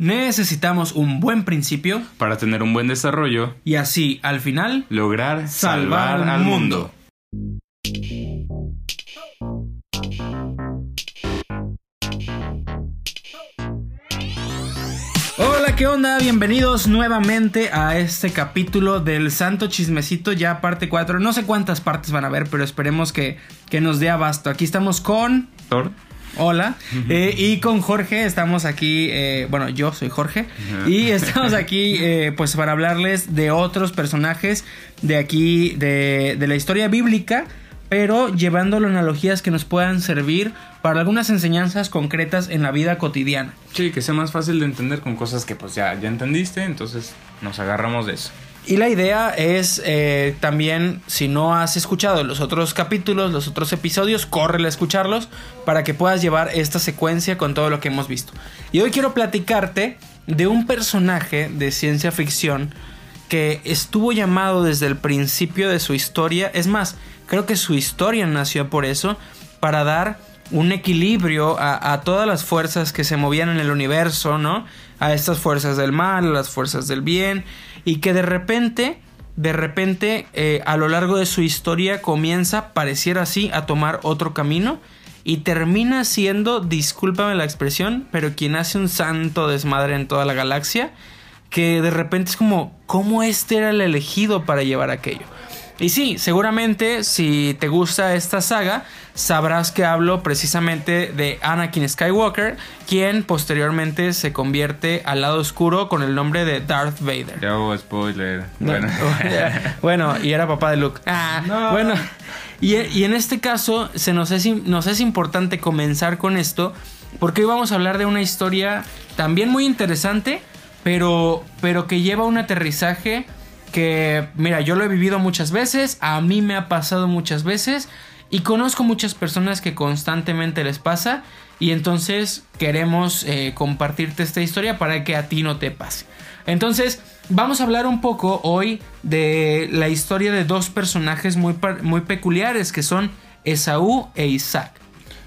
Necesitamos un buen principio para tener un buen desarrollo y así, al final, lograr salvar, al mundo. Hola, ¿qué onda? Bienvenidos nuevamente a este capítulo del Santo Chismecito, ya parte 4. No sé cuántas partes van a ver, pero esperemos que, que nos dé abasto. Aquí estamos con... Thor. Hola. Eh, y con Jorge estamos aquí, eh, bueno, yo soy Jorge. Y estamos aquí eh, pues para hablarles de otros personajes de aquí, de, de la historia bíblica, pero llevándolo analogías que nos puedan servir para algunas enseñanzas concretas en la vida cotidiana. Sí, que sea más fácil de entender con cosas que pues ya, ya entendiste, entonces nos agarramos de eso. Y la idea es eh, también, si no has escuchado los otros capítulos, los otros episodios, córrele a escucharlos para que puedas llevar esta secuencia con todo lo que hemos visto. Y hoy quiero platicarte de un personaje de ciencia ficción que estuvo llamado desde el principio de su historia. Es más, creo que su historia nació por eso, para dar un equilibrio a, a, todas las fuerzas que se movían en el universo, ¿no? A estas fuerzas del mal, a las fuerzas del bien, y que de repente, de repente, eh, a lo largo de su historia comienza, pareciera así, a tomar otro camino y termina siendo, discúlpame la expresión, pero quien hace un santo desmadre en toda la galaxia, que de repente es como, ¿cómo este era el elegido para llevar aquello? Y sí, seguramente si te gusta esta saga, sabrás que hablo precisamente de Anakin Skywalker, quien posteriormente se convierte al lado oscuro con el nombre de Darth Vader. Ya hubo spoiler. No, bueno. bueno, y era papá de Luke. Ah, No. Bueno, y, y, en este caso se nos es, nos es importante comenzar con esto, porque hoy vamos a hablar de una historia también muy interesante, pero, pero que lleva un aterrizaje que, mira, yo lo he vivido muchas veces, a mí me ha pasado muchas veces y conozco muchas personas que constantemente les pasa y entonces queremos eh, compartirte esta historia para que a ti no te pase. Entonces, vamos a hablar un poco hoy de la historia de dos personajes muy, muy peculiares que son Esaú e Isaac.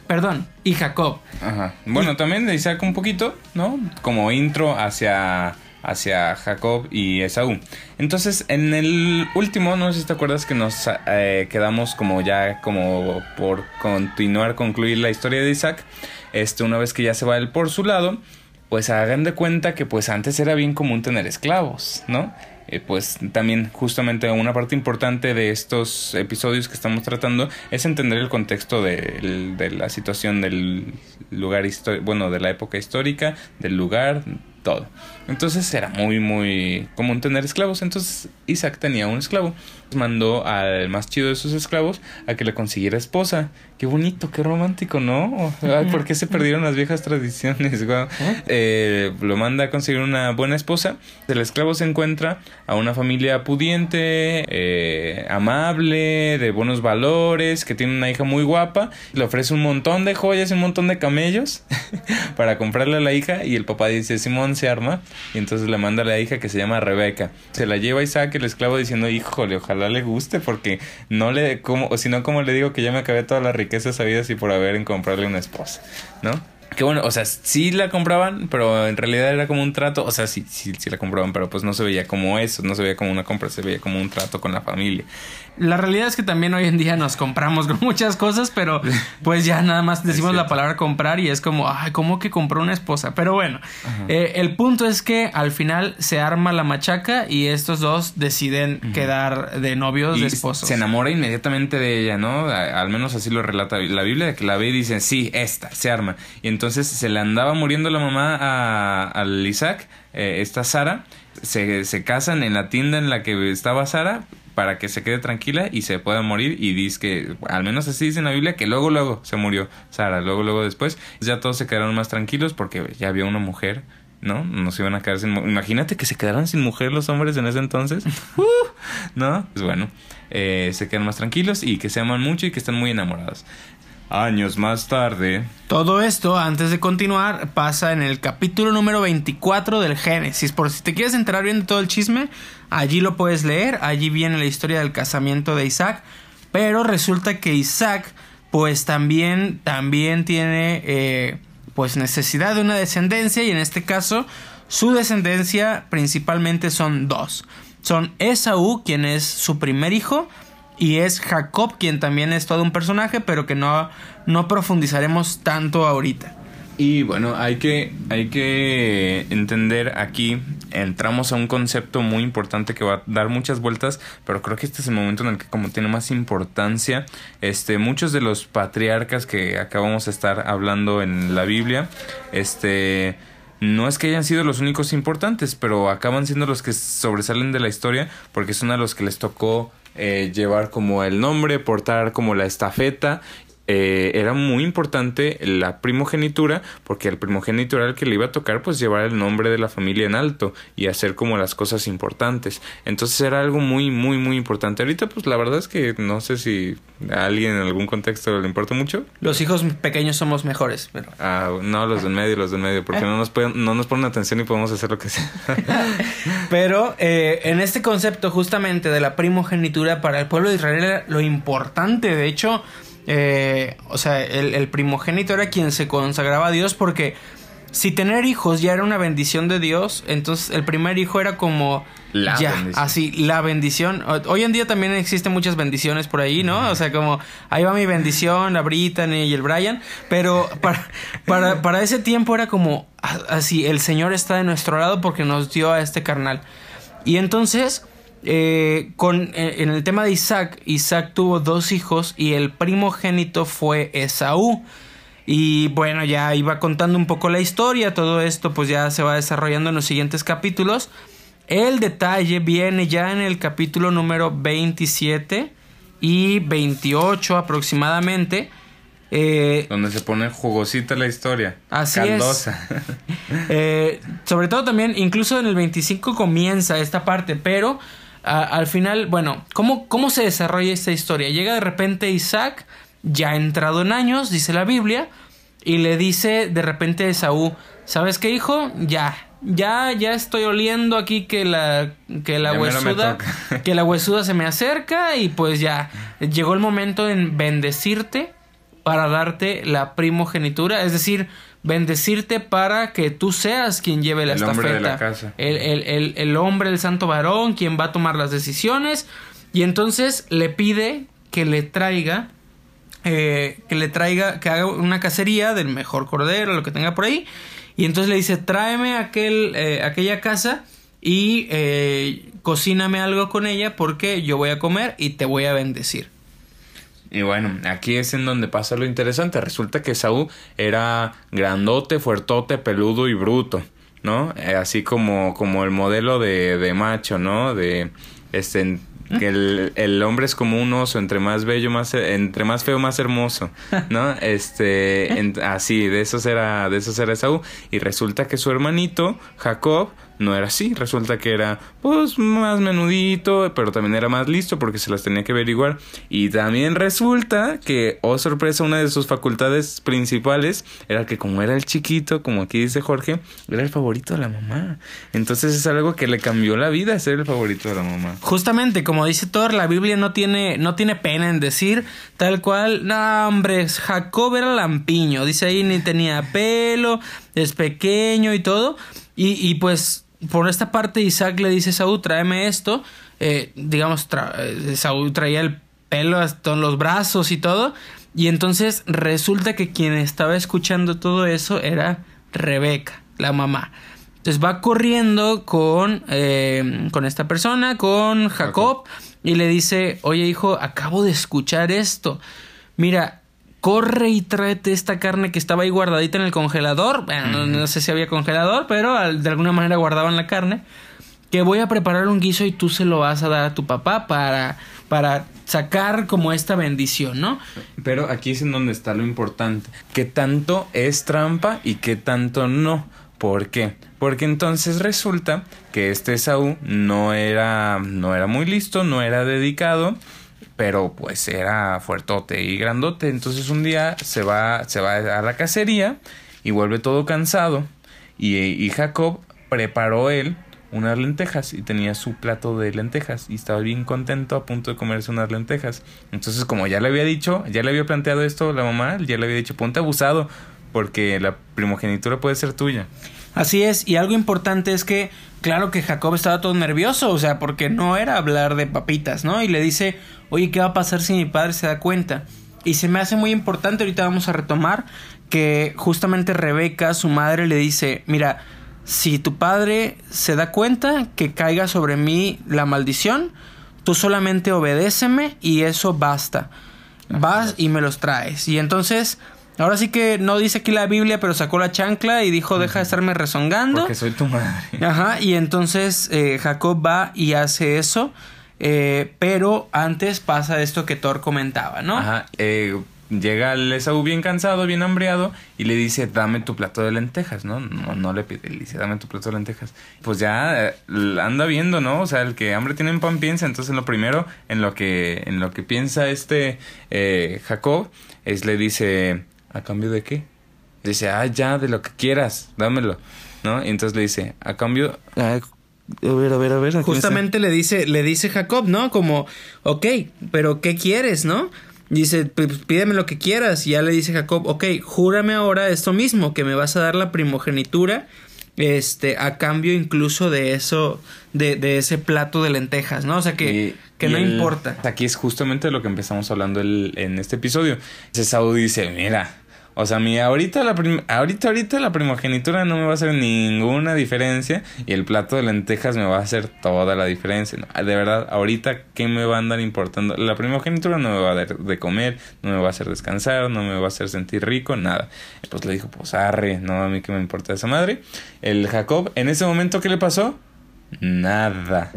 Perdón, y Jacob. Ajá. Bueno, y... también de Isaac un poquito, ¿no? Como intro hacia hacia Jacob y Esaú. Entonces, en el último, no sé si te acuerdas que nos eh, quedamos como ya como por continuar, concluir la historia de Isaac. Este, una vez que ya se va él por su lado, pues hagan de cuenta que pues antes era bien común tener esclavos, ¿no? Eh, pues también justamente una parte importante de estos episodios que estamos tratando es entender el contexto de, de la situación del lugar histórico, bueno, de la época histórica, del lugar, todo. Entonces era muy, muy común tener esclavos. Entonces Isaac tenía un esclavo. Mandó al más chido de sus esclavos a que le consiguiera esposa. Qué bonito, qué romántico, ¿no? Ay, ¿Por qué se perdieron las viejas tradiciones? Wow. Eh, lo manda a conseguir una buena esposa. El esclavo se encuentra a una familia pudiente, eh, amable, de buenos valores, que tiene una hija muy guapa. Le ofrece un montón de joyas y un montón de camellos para comprarle a la hija. Y el papá dice, Simón se arma. Y entonces le manda a la hija que se llama Rebeca. Se la lleva a Isaac, el esclavo, diciendo, híjole, ojalá le guste porque no le, como, o si no, como le digo que ya me acabé toda la riqueza sabida y por haber en comprarle una esposa, ¿no? Que bueno, o sea, sí la compraban, pero en realidad era como un trato, o sea, sí, sí, sí la compraban, pero pues no se veía como eso, no se veía como una compra, se veía como un trato con la familia. La realidad es que también hoy en día nos compramos con muchas cosas, pero pues ya nada más decimos la palabra comprar y es como, ay, ¿cómo que compró una esposa? Pero bueno, eh, el punto es que al final se arma la machaca y estos dos deciden quedar de novios, y de esposos. Se enamora inmediatamente de ella, ¿no? Al menos así lo relata la Biblia, de que la ve y dicen, sí, esta, se arma. Y entonces se le andaba muriendo la mamá a, al Isaac, eh, esta Sara, se, se casan en la tienda en la que estaba Sara para que se quede tranquila y se pueda morir y dice que, al menos así dice en la Biblia, que luego, luego se murió Sara, luego, luego después, ya todos se quedaron más tranquilos porque ya había una mujer, ¿no? No se iban a quedar sin... Imagínate que se quedaran sin mujer los hombres en ese entonces, uh, ¿no? Pues bueno, eh, se quedan más tranquilos y que se aman mucho y que están muy enamorados. Años más tarde. Todo esto, antes de continuar, pasa en el capítulo número 24 del Génesis. Por si te quieres enterar bien de todo el chisme, allí lo puedes leer. Allí viene la historia del casamiento de Isaac. Pero resulta que Isaac, pues también, también tiene, eh, pues necesidad de una descendencia. Y en este caso, su descendencia principalmente son dos. Son Esaú, quien es su primer hijo, y es Jacob, quien también es todo un personaje, pero que no, no profundizaremos tanto ahorita. Y bueno, hay que, hay que entender aquí, entramos a un concepto muy importante que va a dar muchas vueltas, pero creo que este es el momento en el que como tiene más importancia, este, muchos de los patriarcas que acabamos de estar hablando en la Biblia, este, no es que hayan sido los únicos importantes, pero acaban siendo los que sobresalen de la historia porque son a los que les tocó eh, llevar como el nombre, portar como la estafeta eh, era muy importante la primogenitura porque el primogénito era el que le iba a tocar pues llevar el nombre de la familia en alto y hacer como las cosas importantes. Entonces era algo muy muy muy importante. Ahorita pues la verdad es que no sé si a alguien en algún contexto le importa mucho. Los hijos pequeños somos mejores pero ah no los del medio los del medio porque no nos pueden, no nos ponen atención y podemos hacer lo que sea. Pero eh, en este concepto justamente de la primogenitura para el pueblo de Israel era lo importante. De hecho eh, o sea, el, primogénito era quien se consagraba a Dios porque si tener hijos ya era una bendición de Dios, entonces el primer hijo era como la ya, así, la bendición. Hoy en día también existen muchas bendiciones por ahí, ¿no? O sea, como ahí va mi bendición, la Brittany y el Brian, pero para, para, para ese tiempo era como así, el Señor está de nuestro lado porque nos dio a este carnal. Y entonces eh, con, eh, en el tema de Isaac, Isaac tuvo dos hijos y el primogénito fue Esaú. Y bueno, ya iba contando un poco la historia, todo esto pues ya se va desarrollando en los siguientes capítulos. El detalle viene ya en el capítulo número 27 y 28 aproximadamente. Eh, Donde se pone jugosita la historia. Así es. sobre todo también, incluso en el 25 comienza esta parte, pero al final, bueno, ¿cómo, ¿cómo se desarrolla esta historia? Llega de repente Isaac, ya entrado en años, dice la Biblia, y le dice de repente a Esaú, ¿sabes qué, hijo? Ya, ya, ya estoy oliendo aquí que la, que la huesuda, que la huesuda se me acerca y pues ya, llegó el momento en bendecirte para darte la primogenitura, es decir, bendecirte para que tú seas quien lleve la el estafeta. Hombre de la casa. El, el, el, hombre, el santo varón, quien va a tomar las decisiones. Y entonces le pide que le traiga, eh, que le traiga, que haga una cacería del mejor cordero, lo que tenga por ahí. Y entonces le dice, tráeme aquel, eh, aquella casa y eh, cocíname algo con ella porque yo voy a comer y te voy a bendecir. Y bueno, aquí es en donde pasa lo interesante. Resulta que Saúl era grandote, fuertote, peludo y bruto, ¿no? Eh, así como, como el modelo de, de macho, ¿no? De este que el, el, hombre es como un oso, entre más bello, más entre más feo, más hermoso, ¿no? Este, así, de esos era, de esos era Saúl. Y resulta que su hermanito, Jacob, no era así. Resulta que era, pues, más menudito, pero también era más listo porque se las tenía que averiguar. Y también resulta que, oh sorpresa, una de sus facultades principales era que como era el chiquito, como aquí dice Jorge, era el favorito de la mamá. Entonces es algo que le cambió la vida ser el favorito de la mamá. Justamente, como dice Thor, la Biblia no tiene, no tiene pena en decir tal cual, no, hombre, Jacob era lampiño. Dice ahí, ni tenía pelo, es pequeño y todo. Y, y pues por esta parte Isaac le dice a Saúl, tráeme esto. Eh, digamos, eh, Saúl traía el pelo hasta en los brazos y todo. Y entonces resulta que quien estaba escuchando todo eso era Rebeca, la mamá. Entonces va corriendo con, eh, con esta persona, con Jacob, y le dice, oye hijo, acabo de escuchar esto. Mira, corre y tráete esta carne que estaba ahí guardadita en el congelador. Bueno, no, sé si había congelador, pero de alguna manera guardaban la carne. Que voy a preparar un guiso y tú se lo vas a dar a tu papá para, para sacar como esta bendición, ¿no? Pero aquí es en donde está lo importante. ¿Qué tanto es trampa y qué tanto no? ¿Por qué? Porque entonces resulta que este Saúl no era, no era muy listo, no era dedicado pero pues era fuertote y grandote. Entonces un día se va, se va a la cacería y vuelve todo cansado. Y, y Jacob preparó él unas lentejas y tenía su plato de lentejas y estaba bien contento a punto de comerse unas lentejas. Entonces como ya le había dicho, ya le había planteado esto la mamá, ya le había dicho ponte abusado porque la primogenitura puede ser tuya. Así es, y algo importante es que, claro que Jacob estaba todo nervioso, o sea, porque no era hablar de papitas, ¿no? Y le dice, oye, ¿qué va a pasar si mi padre se da cuenta? Y se me hace muy importante, ahorita vamos a retomar, que justamente Rebeca, su madre, le dice, mira, si tu padre se da cuenta que caiga sobre mí la maldición, tú solamente obedéceme y eso basta. Vas y me los traes. Y entonces, ahora sí que no dice aquí la Biblia, pero sacó la chancla y dijo, deja de estarme rezongando. Porque soy tu madre. Ajá, y entonces eh, Jacob va y hace eso. Eh, pero antes pasa esto que Thor comentaba, ¿no? Ajá, eh, llega el Esaú bien cansado, bien hambriado, y le dice, dame tu plato de lentejas, ¿no? No, no le pide, le dice, dame tu plato de lentejas. Pues ya eh, anda viendo, ¿no? O sea, el que hambre tiene en pan piensa, entonces lo primero en lo que, en lo que piensa este eh, Jacob es le dice, ¿a cambio de qué? Dice, ah, ya, de lo que quieras, dámelo, ¿no? Y entonces le dice, a cambio... a ver, a ver, a ver. Justamente le dice, le dice Jacob, ¿no? Como, ok, pero ¿qué quieres, no? Dice, "Pues, pídeme lo que quieras. Y ya le dice Jacob, ok, júrame ahora esto mismo, que me vas a dar la primogenitura, este, a cambio incluso de eso, de, de ese plato de lentejas, ¿no? O sea que, Y- que y no el- importa. Aquí es justamente lo que empezamos hablando el- en este episodio. Esaú dice, mira, o sea, mi ahorita la ahorita ahorita la primogenitura no me va a hacer ninguna diferencia y el plato de lentejas me va a hacer toda la diferencia. No, de verdad, ahorita qué me va a andar importando? La primogenitura no me va a dar de comer, no me va a hacer descansar, no me va a hacer sentir rico, nada. Pues le dijo, pues arre, no a mí qué me importa esa madre. El Jacob, en ese momento ¿qué le pasó? Nada.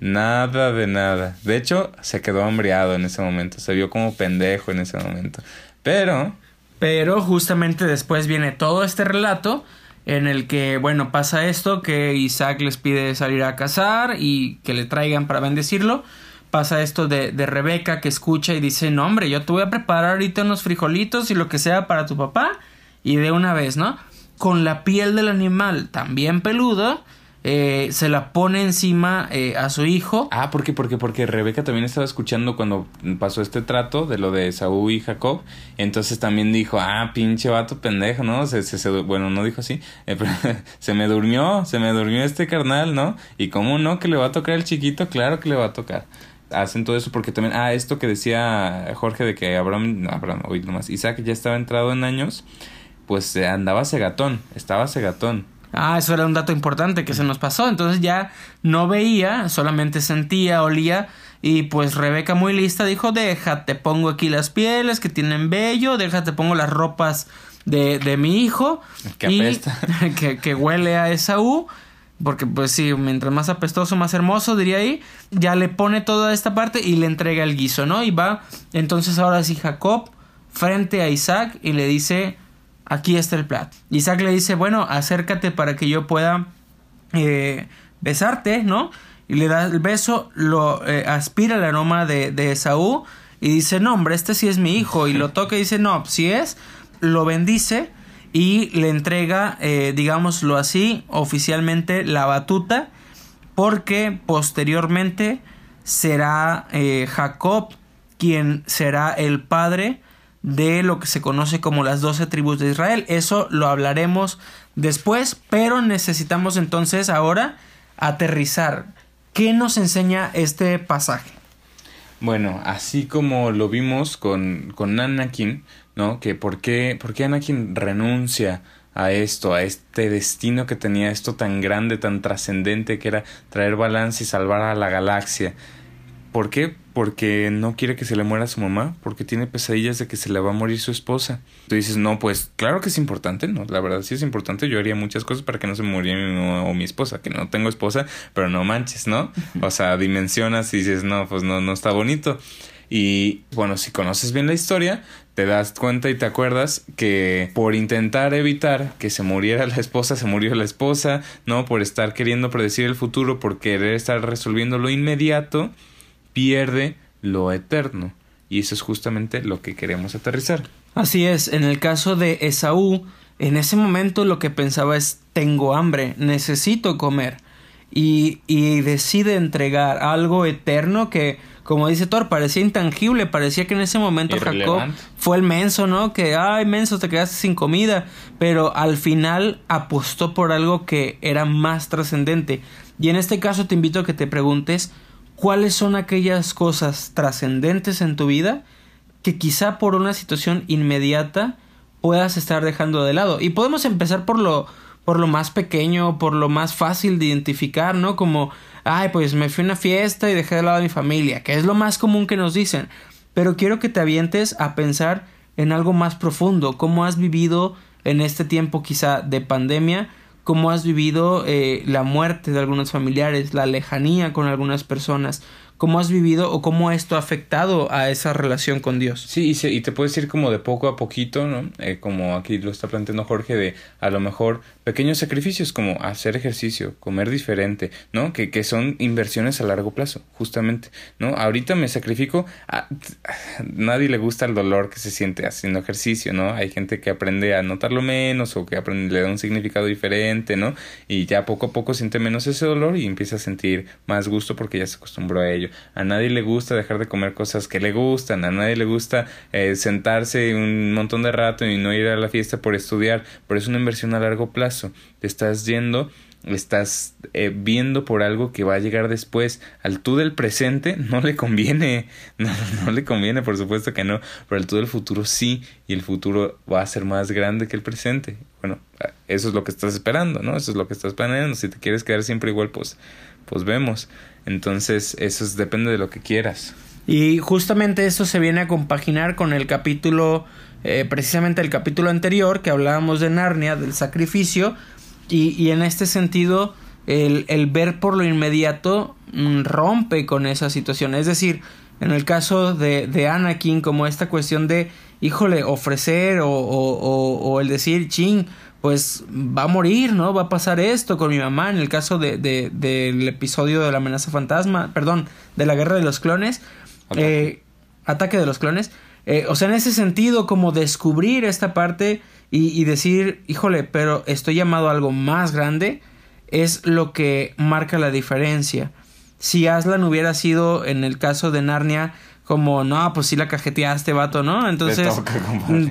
Nada de nada. De hecho, se quedó hambriado en ese momento. Se vio como pendejo en ese momento. Pero, Pero justamente después viene todo este relato en el que, bueno, pasa esto, que Isaac les pide salir a cazar y que le traigan para bendecirlo. Pasa esto de, de Rebeca que escucha y dice, no hombre, yo te voy a preparar ahorita unos frijolitos y lo que sea para tu papá. Y de una vez, ¿no? Con la piel del animal también peludo, eh, se la pone encima eh, a su hijo. ah, ¿por qué? Porque, porque Rebeca también estaba escuchando cuando pasó este trato de lo de Saúl y Jacob. Entonces también dijo, ah, pinche vato pendejo, ¿no? Se, se, bueno, no dijo así. eh, se me durmió, se me durmió este carnal, ¿no? Y cómo no, que le va a tocar el chiquito, claro que le va a tocar. Hacen todo eso porque también, ah, esto que decía Jorge de que Abraham, no, Abraham, nomás, Isaac ya estaba entrado en años, pues eh, andaba cegatón, estaba cegatón. Ah, eso era un dato importante que se nos pasó. Entonces ya no veía, solamente sentía, olía. Y pues Rebeca muy lista dijo, déjate, pongo aquí las pieles que tienen vello, déjate, pongo las ropas de, de mi hijo. Que y- apesta. que, que huele a Esaú. Porque pues sí, mientras más apestoso, más hermoso, diría ahí. Ya le pone toda esta parte y le entrega el guiso, ¿no? Y va entonces ahora sí Jacob frente a Isaac y le dice, aquí está el plato. Isaac le dice, bueno, acércate para que yo pueda eh, besarte, ¿no? Y le da el beso, lo eh, aspira el aroma de, de Esaú y dice, no, hombre, este sí es mi hijo. Y lo toca y dice, no, si es, lo bendice y le entrega, eh, digámoslo así, oficialmente la batuta, porque posteriormente será Jacob quien será el padre de lo que se conoce como las doce tribus de Israel. Eso lo hablaremos después, pero necesitamos entonces ahora aterrizar. ¿Qué nos enseña este pasaje? Bueno, así como lo vimos con, con Anakin, ¿no? Que por qué, por qué Anakin renuncia a esto, a este destino que tenía, esto tan grande, tan trascendente que era traer balance y salvar a la galaxia. ¿Por qué? Porque no quiere que se le muera su mamá, porque tiene pesadillas de que se le va a morir su esposa. Tú dices, no, pues claro que es importante, ¿no? La verdad sí es importante, yo haría muchas cosas para que no se muriera mi mamá o mi esposa, que no tengo esposa, pero no manches, ¿no? O sea, dimensionas y dices, no, pues no, no está bonito. Y bueno, si conoces bien la historia, te das cuenta y te acuerdas que por intentar evitar que se muriera la esposa, se murió la esposa, ¿no? Por estar queriendo predecir el futuro, por querer estar resolviendo lo inmediato, pierde lo eterno. Y eso es justamente lo que queremos aterrizar. Así es, en el caso de Esaú, en ese momento lo que pensaba es tengo hambre, necesito comer. Y, y decide entregar algo eterno que, como dice Thor, parecía intangible, parecía que en ese momento Jacob fue el menso, ¿no? Que, ay, menso, te quedaste sin comida. Pero al final apostó por algo que era más trascendente. Y en este caso te invito a que te preguntes cuáles son aquellas cosas trascendentes en tu vida que quizá por una situación inmediata puedas estar dejando de lado. Y podemos empezar por lo, por lo más pequeño, por lo más fácil de identificar, ¿no? Como, ay, pues me fui a una fiesta y dejé de lado a mi familia, que es lo más común que nos dicen. Pero quiero que te avientes a pensar en algo más profundo, cómo has vivido en este tiempo quizá de pandemia, cómo has vivido eh, la muerte de algunos familiares, la lejanía con algunas personas, cómo has vivido o cómo esto ha afectado a esa relación con Dios. Sí, y, y te puedes ir como de poco a poquito, ¿no? Eh, como aquí lo está planteando Jorge, de a lo mejor pequeños sacrificios como hacer ejercicio, comer diferente, ¿no? Que, que son inversiones a largo plazo, justamente, ¿no? Ahorita me sacrifico, a, nadie le gusta el dolor que se siente haciendo ejercicio, ¿no? Hay gente que aprende a notarlo menos o que aprende, le da un significado diferente, ¿no? Y ya poco a poco siente menos ese dolor y empieza a sentir más gusto porque ya se acostumbró a ello. A nadie le gusta dejar de comer cosas que le gustan, a nadie le gusta eh, sentarse un montón de rato y no ir a la fiesta por estudiar, pero es una inversión a largo plazo. Te estás yendo estás eh, viendo por algo que va a llegar después. Al tú del presente no le conviene, no, no le conviene, por supuesto que no, pero al tú del futuro sí, y el futuro va a ser más grande que el presente. Bueno, eso es lo que estás esperando, ¿no? Eso es lo que estás planeando. Si te quieres quedar siempre igual, pues, pues vemos. Entonces, eso depende de lo que quieras. Y justamente eso se viene a compaginar con el capítulo, eh, precisamente el capítulo anterior, que hablábamos de Narnia, del sacrificio, y, en este sentido, el, ver por lo inmediato mm, rompe con esa situación. Es decir, en el caso de, de Anakin, como esta cuestión de, híjole, ofrecer o, o el decir, ching, pues va a morir, ¿no? Va a pasar esto con mi mamá en el caso de, de, del episodio de la amenaza fantasma, perdón, de la guerra de los clones, ataque, eh, ataque de los clones. Eh, o sea, en ese sentido, como descubrir esta parte y, y, decir, híjole, pero estoy llamado a algo más grande, es lo que marca la diferencia. Si Aslan hubiera sido, en el caso de Narnia, como, no, pues sí la cajeteaste, vato, ¿no? Entonces, toca,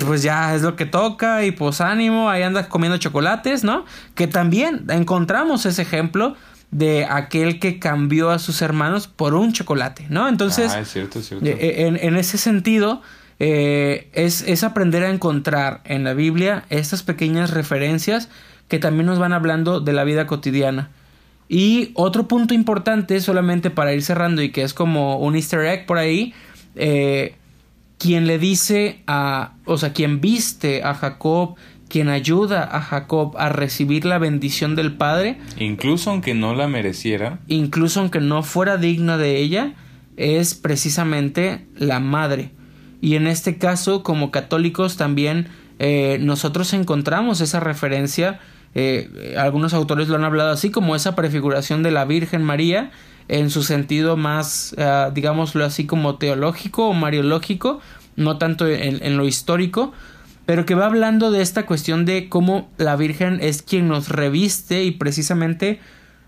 pues ya es lo que toca y pues ánimo, ahí andas comiendo chocolates, ¿no? Que también encontramos ese ejemplo de aquel que cambió a sus hermanos por un chocolate, ¿no? Entonces, ah, es cierto, es cierto. En, en, ese sentido, eh, es, es aprender a encontrar en la Biblia estas pequeñas referencias que también nos van hablando de la vida cotidiana. Y otro punto importante, solamente para ir cerrando y que es como un easter egg por ahí, eh, quien le dice a, o sea, quien viste a Jacob, quien ayuda a Jacob a recibir la bendición del Padre. Incluso aunque no la mereciera. Incluso aunque no fuera digna de ella, es precisamente la madre. Y en este caso, como católicos, también eh, nosotros encontramos esa referencia eh, algunos autores lo han hablado así como esa prefiguración de la Virgen María en su sentido más, uh, digámoslo así, como teológico o mariológico, no tanto en, en, lo histórico, pero que va hablando de esta cuestión de cómo la Virgen es quien nos reviste y precisamente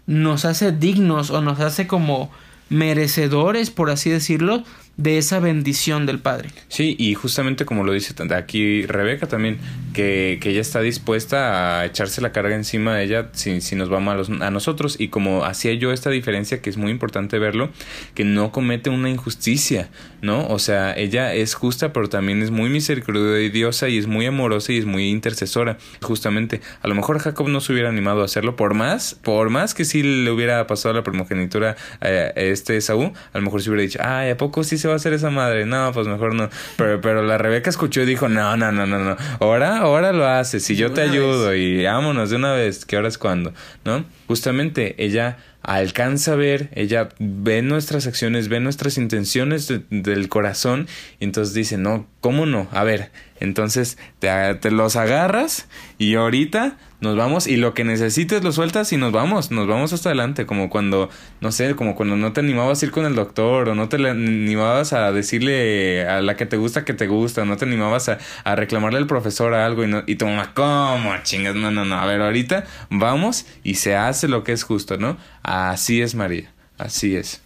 nos hace dignos o nos hace como merecedores, por así decirlo, de esa bendición del Padre. Sí, y justamente como lo dice aquí Rebeca también, que, que ella está dispuesta a echarse la carga encima de ella si, si nos va mal a nosotros. Y como hacía yo esta diferencia, que es muy importante verlo, que no comete una injusticia, ¿no? O sea, ella es justa, pero también es muy misericordiosa y es muy amorosa y es muy intercesora. Justamente, a lo mejor Jacob no se hubiera animado a hacerlo, por más, por más que sí le hubiera pasado la primogenitura a este Saúl, a lo mejor se hubiera dicho, ay, ¿a poco sí se va a hacer esa madre? No, pues mejor no. Pero, pero la Rebeca escuchó y dijo, no, no, no, no, no. Ahora, ahora lo haces y yo te ayudo vez. y vámonos de una vez, que ahora es cuando, ¿no? Justamente ella alcanza a ver, ella ve nuestras acciones, ve nuestras intenciones de, del corazón y entonces dice, no, ¿cómo no? A ver, entonces te, te, los agarras y ahorita nos vamos y lo que necesites lo sueltas y nos vamos, nos vamos hasta adelante, como cuando, no sé, como cuando no te animabas a ir con el doctor o no te animabas a decirle a la que te gusta que te gusta, no te animabas a, a reclamarle al profesor algo y, no, y tu mamá, ¿cómo chingas? No, no, no, a ver, ahorita vamos y se hace lo que es justo, ¿no? Así es María, así es.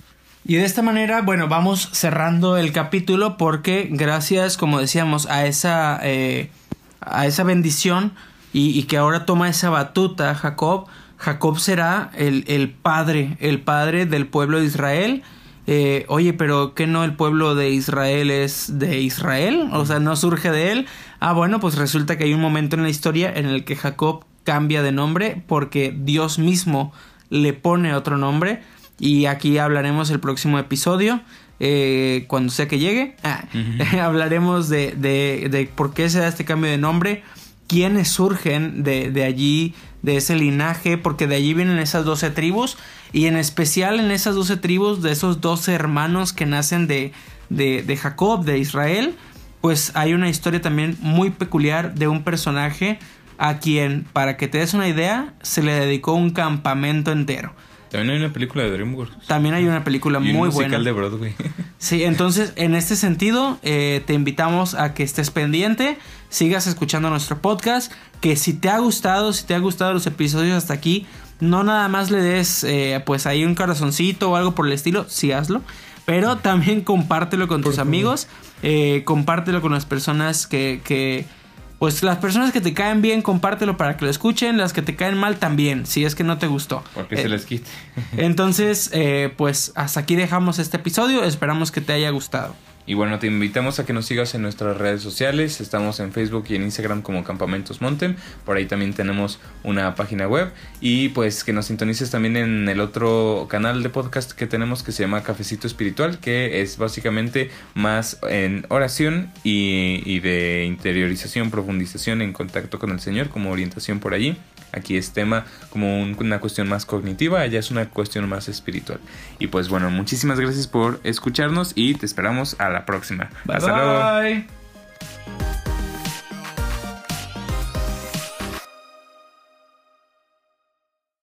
Y de esta manera, bueno, vamos cerrando el capítulo porque gracias, como decíamos, a esa, eh, a esa bendición y, que ahora toma esa batuta Jacob, Jacob será el, el padre, el padre del pueblo de Israel. Eh, oye, pero ¿qué no el pueblo de Israel es de Israel? O sea, no surge de él. Ah, bueno, pues resulta que hay un momento en la historia en el que Jacob cambia de nombre porque Dios mismo le pone otro nombre. Y aquí hablaremos el próximo episodio. Eh, cuando sea que llegue, ah, hablaremos de, de, de, por qué se da este cambio de nombre, quiénes surgen de, de, allí, de ese linaje, porque de allí vienen esas 12 tribus, y en especial en esas 12 tribus, de esos 12 hermanos que nacen de, de Jacob, de Israel, pues hay una historia también muy peculiar de un personaje a quien, para que te des una idea, se le dedicó un campamento entero. También hay una película de DreamWorks. También hay una película y muy un musical buena. de Broadway. Sí, entonces en este sentido eh, te invitamos a que estés pendiente, sigas escuchando nuestro podcast, que si te ha gustado, si te ha gustado los episodios hasta aquí, no nada más le des eh, pues ahí un corazoncito o algo por el estilo, sí hazlo, pero también compártelo con tus amigos, eh, compártelo con las personas que, que pues las personas que te caen bien, compártelo para que lo escuchen. Las que te caen mal también, si es que no te gustó. Porque se Eh, les quite. Entonces, eh, pues hasta aquí dejamos este episodio. Esperamos que te haya gustado. Y bueno, te invitamos a que nos sigas en nuestras redes sociales. Estamos en Facebook y en Instagram como Campamentos Montem. Por ahí también tenemos una página web. Y pues que nos sintonices también en el otro canal de podcast que tenemos que se llama Cafecito Espiritual, que es básicamente más en oración y, y de interiorización, profundización en contacto con el Señor, como orientación por allí. Aquí es tema como un- una cuestión más cognitiva, allá es una cuestión más espiritual. Y pues bueno, muchísimas gracias por escucharnos y te esperamos a la próxima. Bye Hasta luego. bye.